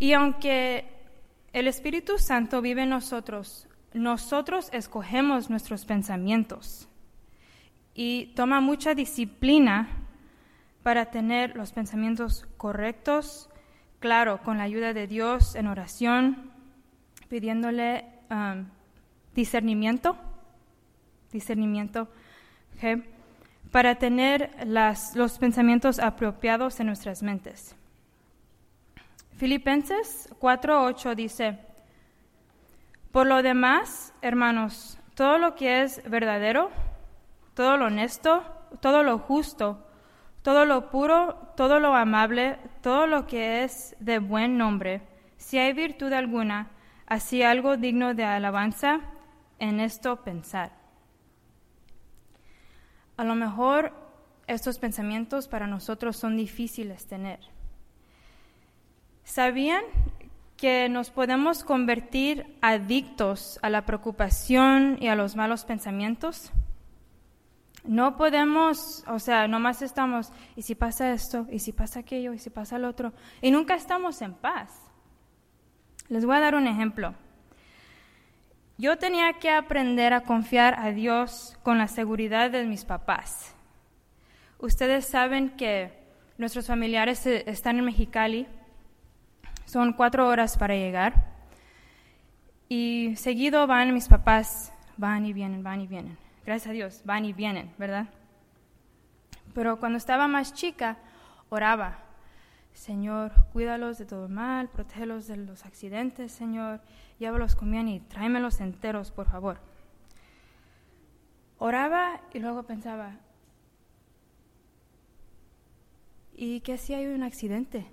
Y aunque el Espíritu Santo vive en nosotros, nosotros escogemos nuestros pensamientos y toma mucha disciplina para tener los pensamientos correctos, claro, con la ayuda de Dios en oración, pidiéndole um, discernimiento, discernimiento, para tener los pensamientos apropiados en nuestras mentes. Filipenses 4:8 dice, por lo demás, hermanos, todo lo que es verdadero, todo lo honesto, todo lo justo, todo lo puro, todo lo amable, todo lo que es de buen nombre, si hay virtud alguna, así algo digno de alabanza, en esto pensar. A lo mejor estos pensamientos para nosotros son difíciles tener. ¿Sabían que nos podemos convertir adictos a la preocupación y a los malos pensamientos? No podemos, o sea, nomás estamos, ¿y si pasa esto? ¿Y si pasa aquello? ¿Y si pasa el otro? Y nunca estamos en paz. Les voy a dar un ejemplo. Yo tenía que aprender a confiar a Dios con la seguridad de mis papás. Ustedes saben que nuestros familiares están en Mexicali, son cuatro horas para llegar, y seguido van mis papás, van y vienen, van y vienen. Gracias a Dios, van y vienen, ¿verdad? Pero cuando estaba más chica, oraba, Señor, cuídalos de todo mal, protégelos de los accidentes, Señor, llévalos con bien y tráemelos enteros, por favor. Oraba y luego pensaba, ¿y qué si hay un accidente?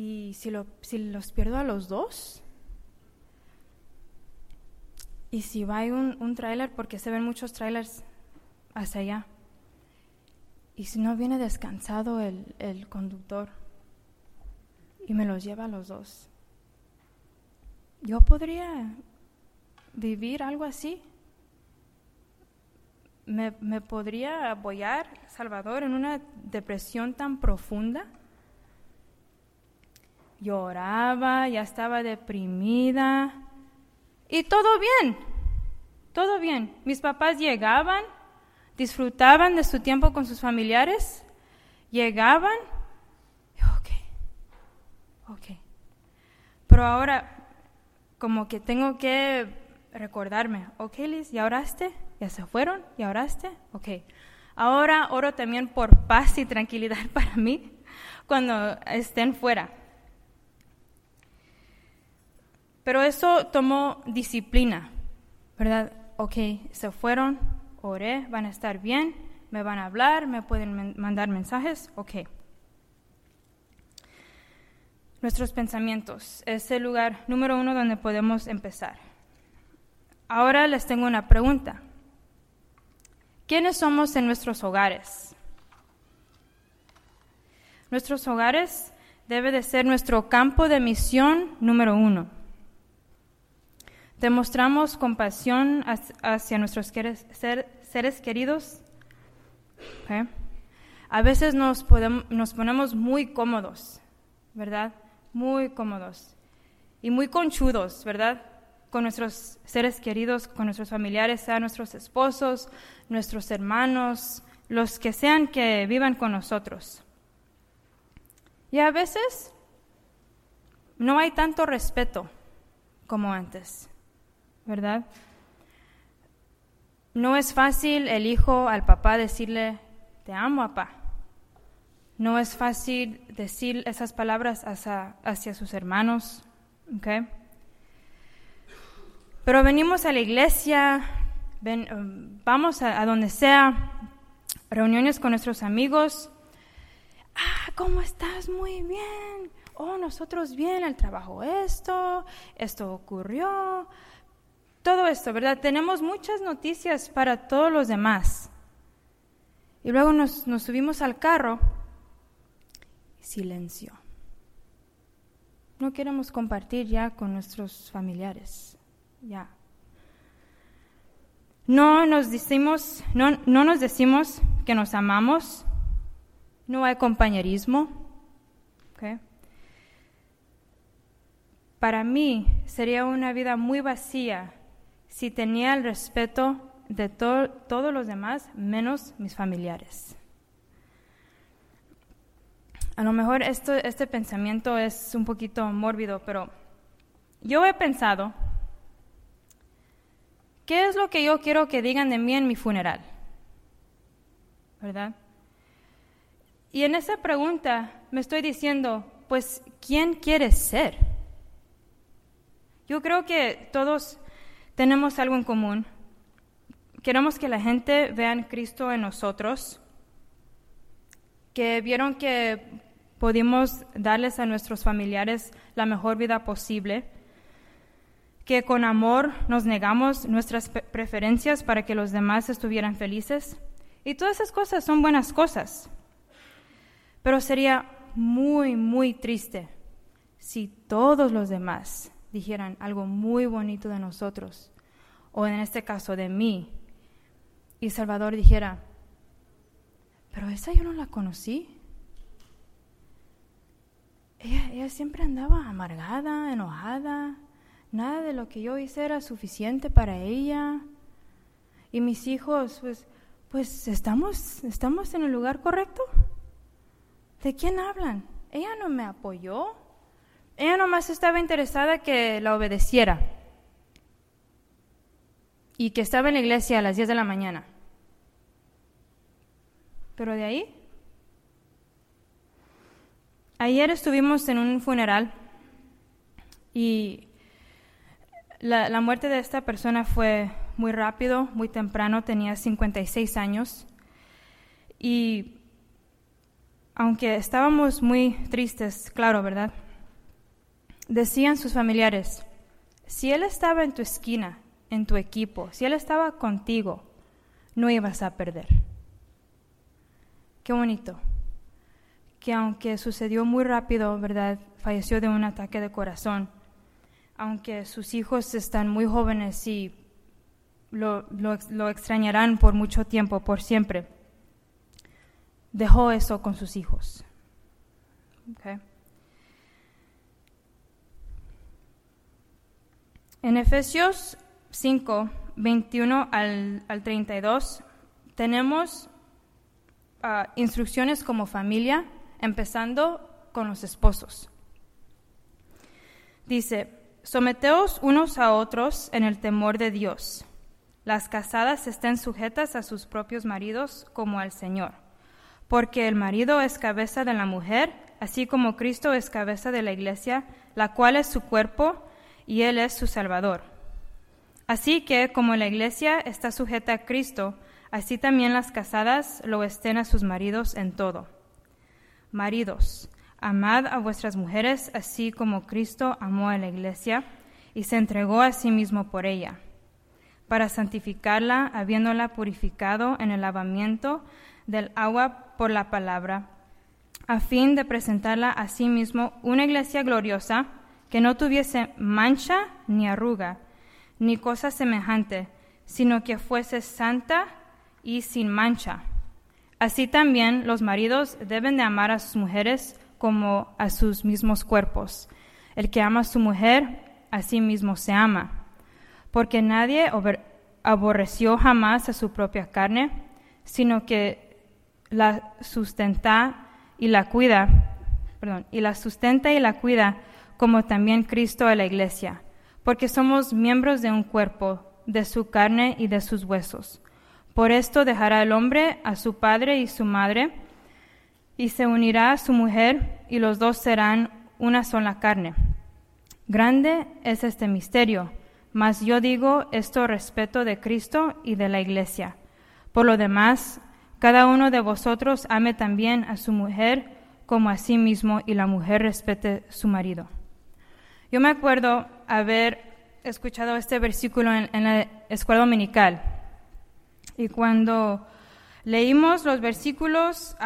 ¿Y si, lo, si los pierdo a los dos? ¿Y si va un, un tráiler? Porque se ven muchos trailers hacia allá. ¿Y si no viene descansado el, conductor y me los lleva a los dos? ¿Yo podría vivir algo así? ¿Me, ¿Me, podría apoyar Salvador en una depresión tan profunda? Lloraba, ya estaba deprimida y todo bien, todo bien. Mis papás llegaban disfrutaban de su tiempo con sus familiares, llegaban, ok, ok. Pero ahora, como que tengo que recordarme, ok Liz, ¿ya oraste? ¿Ya se fueron? ¿Ya oraste? Ok. Ahora oro también por paz y tranquilidad para mí cuando estén fuera. Pero eso tomó disciplina, ¿verdad? Ok, se fueron, oré, van a estar bien, me van a hablar, me pueden mandar mensajes, ok. Nuestros pensamientos es el lugar número uno donde podemos empezar. Ahora les tengo una pregunta. ¿Quiénes somos en nuestros hogares? Nuestros hogares debe de ser nuestro campo de misión número uno. Demostramos compasión hacia nuestros seres queridos. A veces nos, nos ponemos muy cómodos, ¿verdad? Muy cómodos. Y muy conchudos, ¿verdad? Con nuestros seres queridos, con nuestros familiares, sean nuestros esposos, nuestros hermanos, los que sean que vivan con nosotros. Y a veces no hay tanto respeto como antes. ¿Verdad? No es fácil el hijo al papá decirle, te amo, papá. No es fácil decir esas palabras hacia, hacia sus hermanos, ¿ok? Pero venimos a la iglesia, um, vamos a, a, donde sea, reuniones con nuestros amigos. Ah, ¿cómo estás? Muy bien. Oh, nosotros bien, el trabajo esto, esto ocurrió todo esto, ¿verdad? Tenemos muchas noticias para todos los demás. Y luego nos, subimos al carro, silencio. No queremos compartir ya con nuestros familiares, ya. No nos decimos, no, no nos decimos que nos amamos, no hay compañerismo, Para mí sería una vida muy vacía si tenía el respeto de todos los demás menos mis familiares. A lo mejor esto, este pensamiento es un poquito mórbido, pero yo he pensado, ¿qué es lo que yo quiero que digan de mí en mi funeral? ¿Verdad? Y en esa pregunta me estoy diciendo, pues, ¿quién quieres ser? Yo creo que todos tenemos algo en común. Queremos que la gente vea Cristo en nosotros, que vieron que pudimos darles a nuestros familiares la mejor vida posible, que con amor nos negamos nuestras preferencias para que los demás estuvieran felices. Y todas esas cosas son buenas cosas. Pero sería muy, muy triste si todos los demás dijeran algo muy bonito de nosotros, o en este caso de mí, y Salvador dijera, pero esa yo no la conocí. Ella, siempre andaba amargada, enojada. Nada de lo que yo hice era suficiente para ella. Y mis hijos, pues, pues estamos, estamos en el lugar correcto. ¿De quién hablan? Ella no me apoyó. Ella nomás estaba interesada que la obedeciera. Y que estaba en la iglesia a las 10 de la mañana. Pero de ahí Ayer estuvimos en un funeral y la, muerte de esta persona fue muy rápido, muy temprano, tenía 56 años. Y aunque estábamos muy tristes, claro, ¿verdad? Decían sus familiares, si él estaba en tu esquina, en tu equipo, si él estaba contigo, no ibas a perder. Qué bonito que aunque sucedió muy rápido, ¿verdad? Falleció de un ataque de corazón. Aunque sus hijos están muy jóvenes y lo, lo, extrañarán por mucho tiempo, por siempre. Dejó eso con sus hijos. En Efesios 5, 21 al, al 32, tenemos ah, instrucciones como familia empezando con los esposos. Dice, someteos unos a otros en el temor de Dios. Las casadas estén sujetas a sus propios maridos como al Señor, porque el marido es cabeza de la mujer, así como Cristo es cabeza de la iglesia, la cual es su cuerpo y Él es su Salvador. Así que como la iglesia está sujeta a Cristo, así también las casadas lo estén a sus maridos en todo. Maridos, amad a vuestras mujeres así como Cristo amó a la iglesia y se entregó a sí mismo por ella, para santificarla, habiéndola purificado en el lavamiento del agua por la palabra, a fin de presentarla a sí mismo una iglesia gloriosa que no tuviese mancha ni arruga, ni cosa semejante, sino que fuese santa y sin mancha. Así también los maridos deben de amar a sus mujeres como a sus mismos cuerpos. El que ama a su mujer, a sí mismo se ama. Porque nadie aborreció jamás a su propia carne, sino que la sustenta y la cuida, perdón, y la sustenta y la cuida, como también Cristo a la iglesia, porque somos miembros de un cuerpo, de su carne y de sus huesos. Por esto dejará el hombre a su padre y su madre, y se unirá a su mujer, y los dos serán una sola carne. Grande es este misterio, mas yo digo esto respeto de Cristo y de la iglesia. Por lo demás, cada uno de vosotros ame también a su mujer como a sí mismo, y la mujer respete su marido. Yo me acuerdo haber escuchado este versículo en, la escuela dominical y cuando leímos los versículos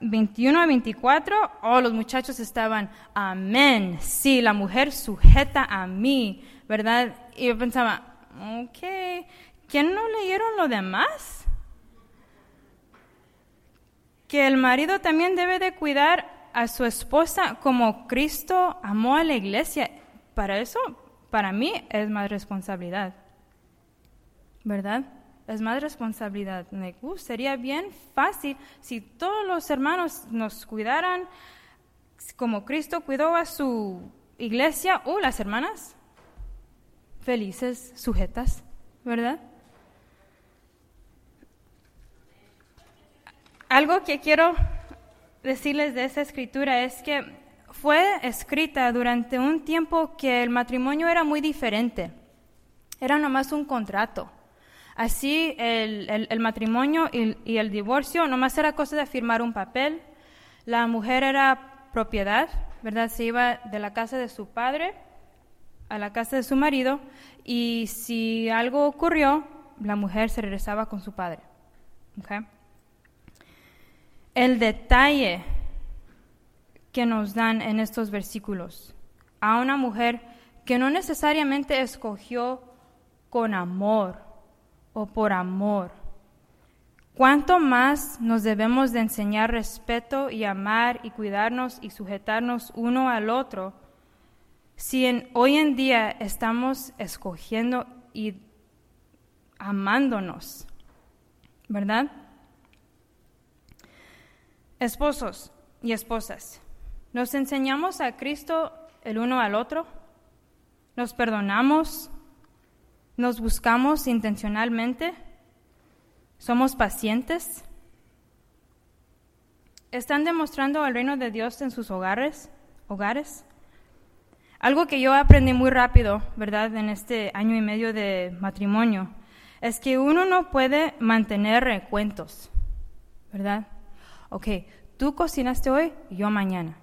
21 a 24, oh, los muchachos estaban, amén, sí, la mujer sujeta a mí, ¿verdad? Y yo pensaba, ok, ¿quién no leyeron lo demás? Que el marido también debe de cuidar a su esposa como Cristo amó a la iglesia. Para eso, para mí, es más responsabilidad. ¿Verdad? Es más responsabilidad. Uh, sería bien fácil si todos los hermanos nos cuidaran como Cristo cuidó a su iglesia o uh, las hermanas felices, sujetas, ¿verdad? Algo que quiero decirles de esa escritura es que fue escrita durante un tiempo que el matrimonio era muy diferente. Era nomás un contrato. Así el, matrimonio y, y, el divorcio nomás era cosa de firmar un papel. La mujer era propiedad, ¿verdad? Se iba de la casa de su padre a la casa de su marido y si algo ocurrió, la mujer se regresaba con su padre. Okay el detalle que nos dan en estos versículos a una mujer que no necesariamente escogió con amor o por amor. ¿Cuánto más nos debemos de enseñar respeto y amar y cuidarnos y sujetarnos uno al otro si hoy en día estamos escogiendo y amándonos? ¿Verdad? Esposos y esposas, ¿nos enseñamos a Cristo el uno al otro? ¿Nos perdonamos? ¿Nos buscamos intencionalmente? ¿Somos pacientes? ¿Están demostrando el reino de Dios en sus hogares? ¿Hogares? Algo que yo aprendí muy rápido, ¿verdad?, en este año y medio de matrimonio, es que uno no puede mantener recuentos, ¿verdad? Ok, tú cocinaste hoy, yo mañana.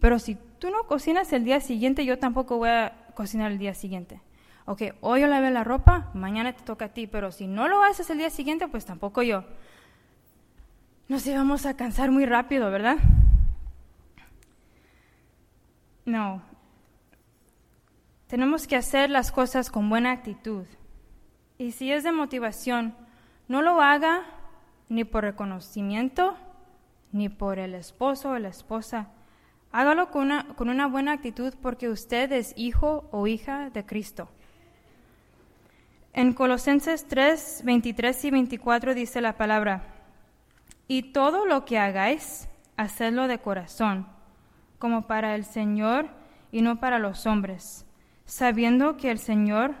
Pero si tú no cocinas el día siguiente, yo tampoco voy a cocinar el día siguiente. Ok, hoy yo lavé la ropa, mañana te toca a ti, pero si no lo haces el día siguiente, pues tampoco yo. Nos íbamos a cansar muy rápido, ¿verdad? No. Tenemos que hacer las cosas con buena actitud. Y si es de motivación, no lo haga ni por reconocimiento, ni por el esposo o la esposa. Hágalo con una, con una buena actitud porque usted es hijo o hija de Cristo. En Colosenses 3, 23 y 24 dice la palabra, y todo lo que hagáis, hacedlo de corazón, como para el Señor y no para los hombres, sabiendo que el Señor,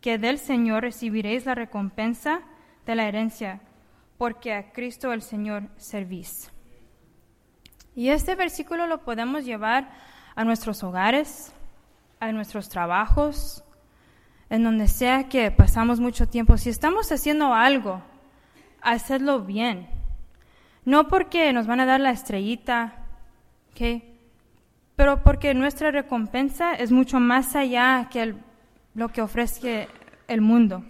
que del Señor recibiréis la recompensa de la herencia, porque a Cristo el Señor servís. Y este versículo lo podemos llevar a nuestros hogares, a nuestros trabajos, en donde sea que pasamos mucho tiempo. Si estamos haciendo algo, hacerlo bien. No porque nos van a dar la estrellita, pero porque nuestra recompensa es mucho más allá que lo que ofrece el mundo.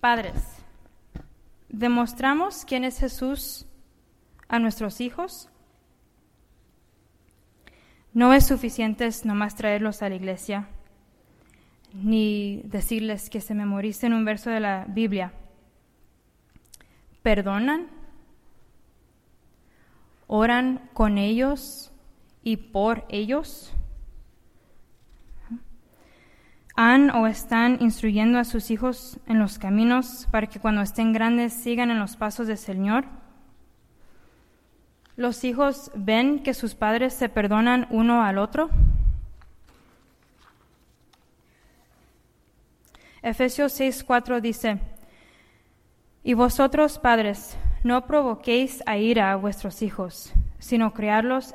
Padres, ¿Demostramos quién es Jesús a nuestros hijos? No es suficiente nomás traerlos a la iglesia, ni decirles que se memoricen un verso de la Biblia. ¿Perdonan? ¿Oran con ellos y por ellos? Han o están instruyendo a sus hijos en los caminos para que cuando estén grandes sigan en los pasos del Señor? ¿Los hijos ven que sus padres se perdonan uno al otro? Efesios 6:4 dice, Y vosotros, padres, no provoquéis a ira a vuestros hijos, sino criarlos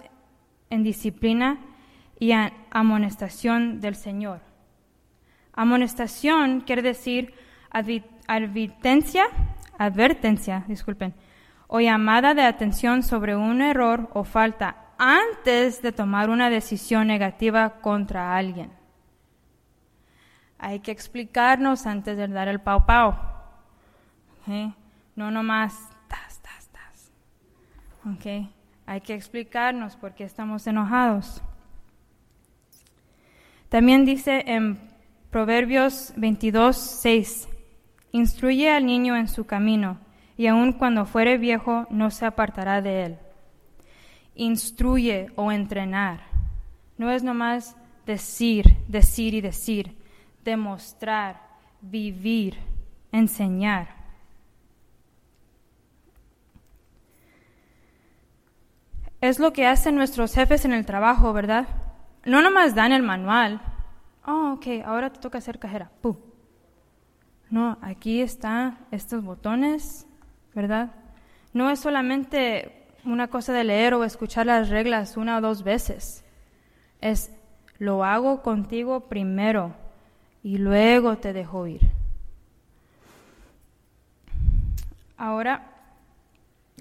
en disciplina y amonestación del Señor. Amonestación quiere decir advertencia, advertencia, disculpen, o llamada de atención sobre un error o falta antes de tomar una decisión negativa contra alguien. Hay que explicarnos antes de dar el pau pau. No nomás tas, tas, tas. Okay. Hay que explicarnos por qué estamos enojados. También dice en Proverbios 22, 6. Instruye al niño en su camino, y aun cuando fuere viejo no se apartará de él. Instruye o entrenar. No es nomás decir, decir y decir, demostrar, vivir, enseñar. Es lo que hacen nuestros jefes en el trabajo, ¿verdad? No nomás dan el manual. Oh, ok, ahora te toca hacer cajera. No, aquí están estos botones, ¿verdad? No es solamente una cosa de leer o escuchar las reglas una o dos veces. Es lo hago contigo primero y luego te dejo ir. Ahora,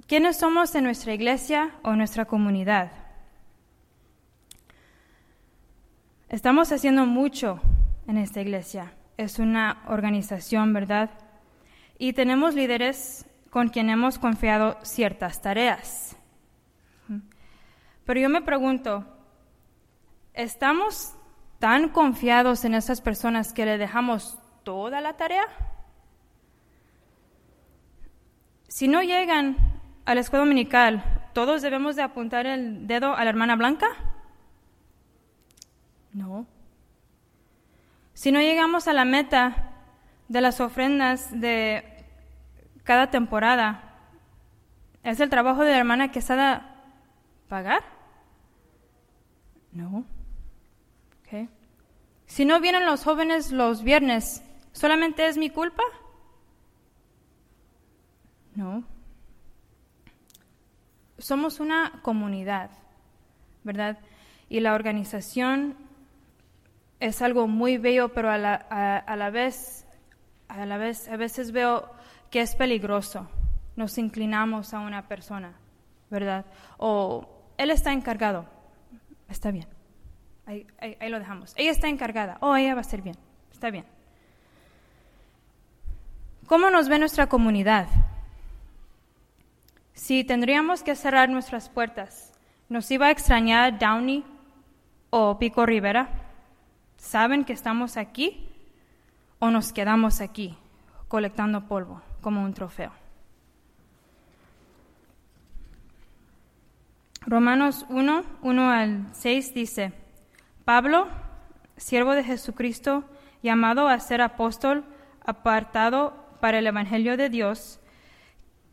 ¿quiénes somos en nuestra iglesia o nuestra comunidad? Estamos haciendo mucho en esta iglesia. Es una organización, ¿verdad? Y tenemos líderes con quien hemos confiado ciertas tareas. Pero yo me pregunto, ¿estamos tan confiados en esas personas que le dejamos toda la tarea? Si no llegan a la escuela dominical, ¿todos debemos de apuntar el dedo a la hermana Blanca? No. Si no llegamos a la meta de las ofrendas de cada temporada, ¿es el trabajo de la hermana que de pagar? No. Si no vienen los jóvenes los viernes, ¿solamente es mi culpa? No. Somos una comunidad, ¿verdad? Y la organización es algo muy bello, pero a la, a la vez, a la vez, a veces veo que es peligroso. Nos inclinamos a una persona, ¿verdad? O él está encargado, está bien. Ahí, lo dejamos. Ella está encargada. Oh, ella va a ser bien. Está bien. ¿Cómo nos ve nuestra comunidad? Si tendríamos que cerrar nuestras puertas, ¿nos iba a extrañar Downey o Pico Rivera? ¿Saben que estamos aquí o nos quedamos aquí colectando polvo como un trofeo? Romanos 1, 1 al 6 dice, Pablo, siervo de Jesucristo, llamado a ser apóstol, apartado para el Evangelio de Dios,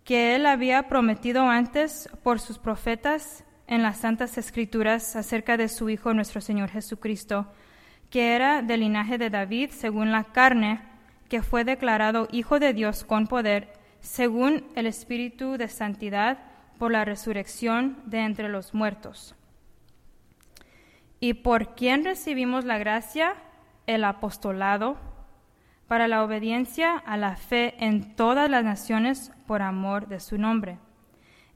que él había prometido antes por sus profetas en las Santas Escrituras acerca de su Hijo nuestro Señor Jesucristo, que era del linaje de David según la carne, que fue declarado Hijo de Dios con poder, según el Espíritu de Santidad, por la resurrección de entre los muertos. Y por quien recibimos la gracia, el apostolado, para la obediencia a la fe en todas las naciones por amor de su nombre,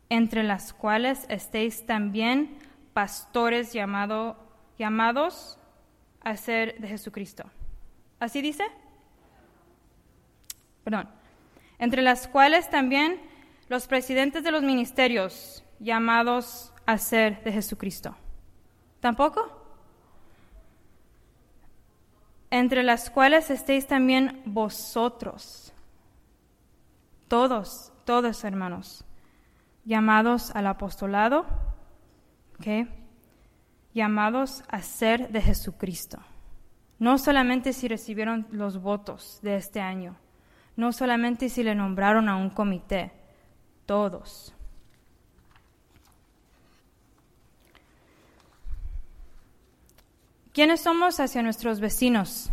entre las cuales estéis también pastores llamado, llamados a ser de Jesucristo. ¿Así dice? Perdón. Entre las cuales también los presidentes de los ministerios llamados a ser de Jesucristo. ¿Tampoco? Entre las cuales estéis también vosotros, todos, todos hermanos, llamados al apostolado, llamados a ser de Jesucristo. No solamente si recibieron los votos de este año, no solamente si le nombraron a un comité, todos. ¿Quiénes somos hacia nuestros vecinos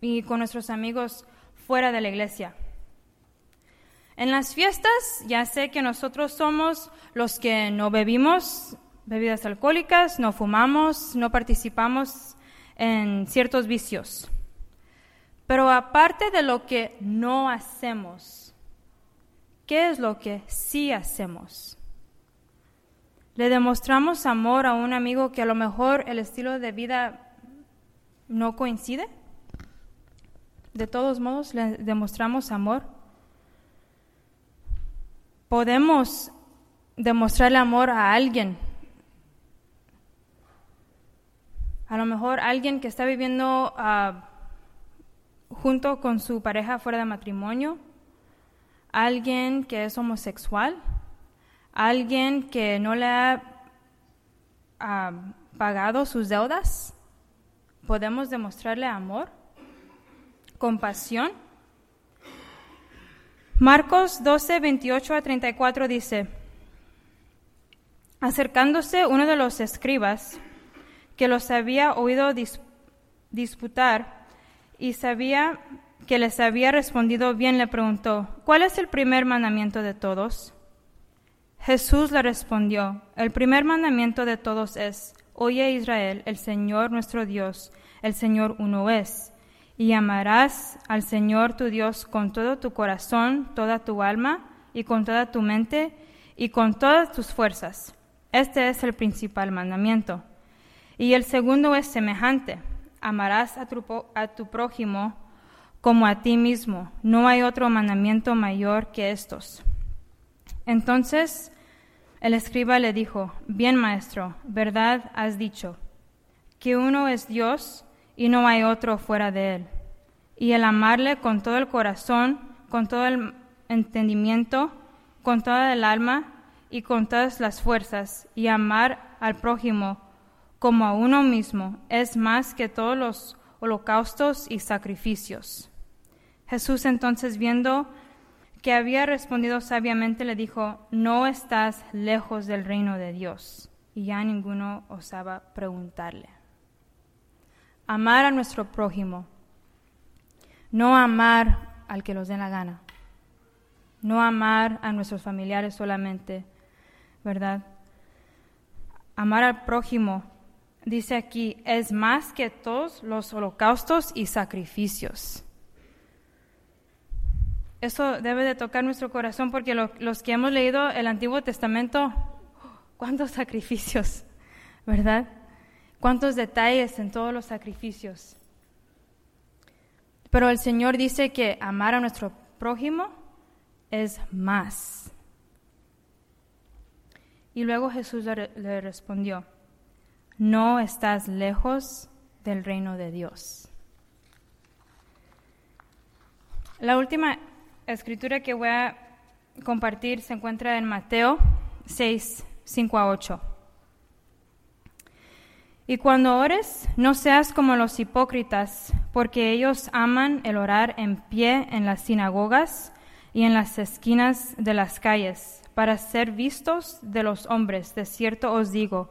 y con nuestros amigos fuera de la iglesia? En las fiestas ya sé que nosotros somos los que no bebimos bebidas alcohólicas, no fumamos, no participamos en ciertos vicios. Pero aparte de lo que no hacemos, ¿qué es lo que sí hacemos? Le demostramos amor a un amigo que a lo mejor el estilo de vida no coincide. De todos modos, le demostramos amor. Podemos demostrarle amor a alguien. A lo mejor alguien que está viviendo ah, junto con su pareja fuera de matrimonio. alguien que es homosexual, alguien que no le ha ah, pagado sus deudas, podemos demostrarle amor, compasión. Marcos 12, 28 a 34 dice, acercándose uno de los escribas que los había oído disputar y sabía que les había respondido bien, le preguntó, ¿cuál es el primer mandamiento de todos? Jesús le respondió, el primer mandamiento de todos es, Oye Israel, el Señor nuestro Dios, el Señor uno es, y amarás al Señor tu Dios con todo tu corazón, toda tu alma, y con toda tu mente, y con todas tus fuerzas. Este es el principal mandamiento. Y el segundo es semejante, amarás a tu, a tu prójimo como a ti mismo. No hay otro mandamiento mayor que estos. Entonces el escriba le dijo, Bien maestro, verdad has dicho, que uno es Dios y no hay otro fuera de él. Y el amarle con todo el corazón, con todo el entendimiento, con toda el alma y con todas las fuerzas, y amar al prójimo como a uno mismo, es más que todos los holocaustos y sacrificios. Jesús entonces viendo que había respondido sabiamente le dijo, no estás lejos del reino de Dios. Y ya ninguno osaba preguntarle. Amar a nuestro prójimo, no amar al que nos dé la gana, no amar a nuestros familiares solamente, ¿verdad? Amar al prójimo, dice aquí, es más que todos los holocaustos y sacrificios. Eso debe de tocar nuestro corazón porque los que hemos leído el Antiguo Testamento, cuántos sacrificios, ¿verdad? Cuántos detalles en todos los sacrificios. Pero el Señor dice que amar a nuestro prójimo es más. Y luego Jesús le respondió, no estás lejos del reino de Dios. La última escritura que voy a compartir se encuentra en Mateo 6, 5 a 8. Y cuando ores, no seas como los hipócritas, porque ellos aman el orar en pie en las sinagogas y en las esquinas de las calles, para ser vistos de los hombres. De cierto os digo,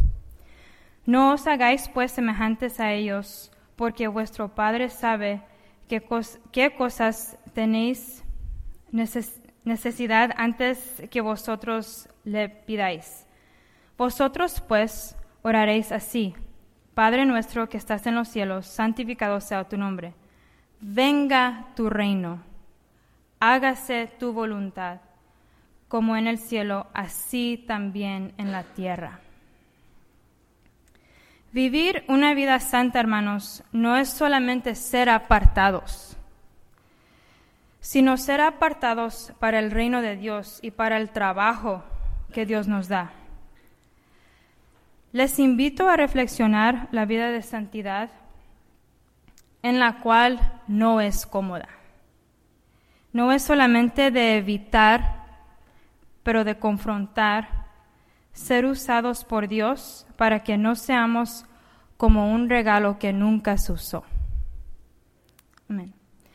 No os hagáis pues semejantes a ellos, porque vuestro Padre sabe qué, cosas tenéis necesidad antes que vosotros le pidáis. Vosotros pues oraréis así, Padre nuestro que estás en los cielos, santificado sea tu nombre. Venga tu reino, hágase tu voluntad, como en el cielo, así también en la tierra. Vivir una vida santa, hermanos, no es solamente ser apartados sino ser apartados para el reino de Dios y para el trabajo que Dios nos da. Les invito a reflexionar la vida de santidad en la cual no es cómoda. No es solamente de evitar, pero de confrontar, ser usados por Dios para que no seamos como un regalo que nunca se usó. Amén.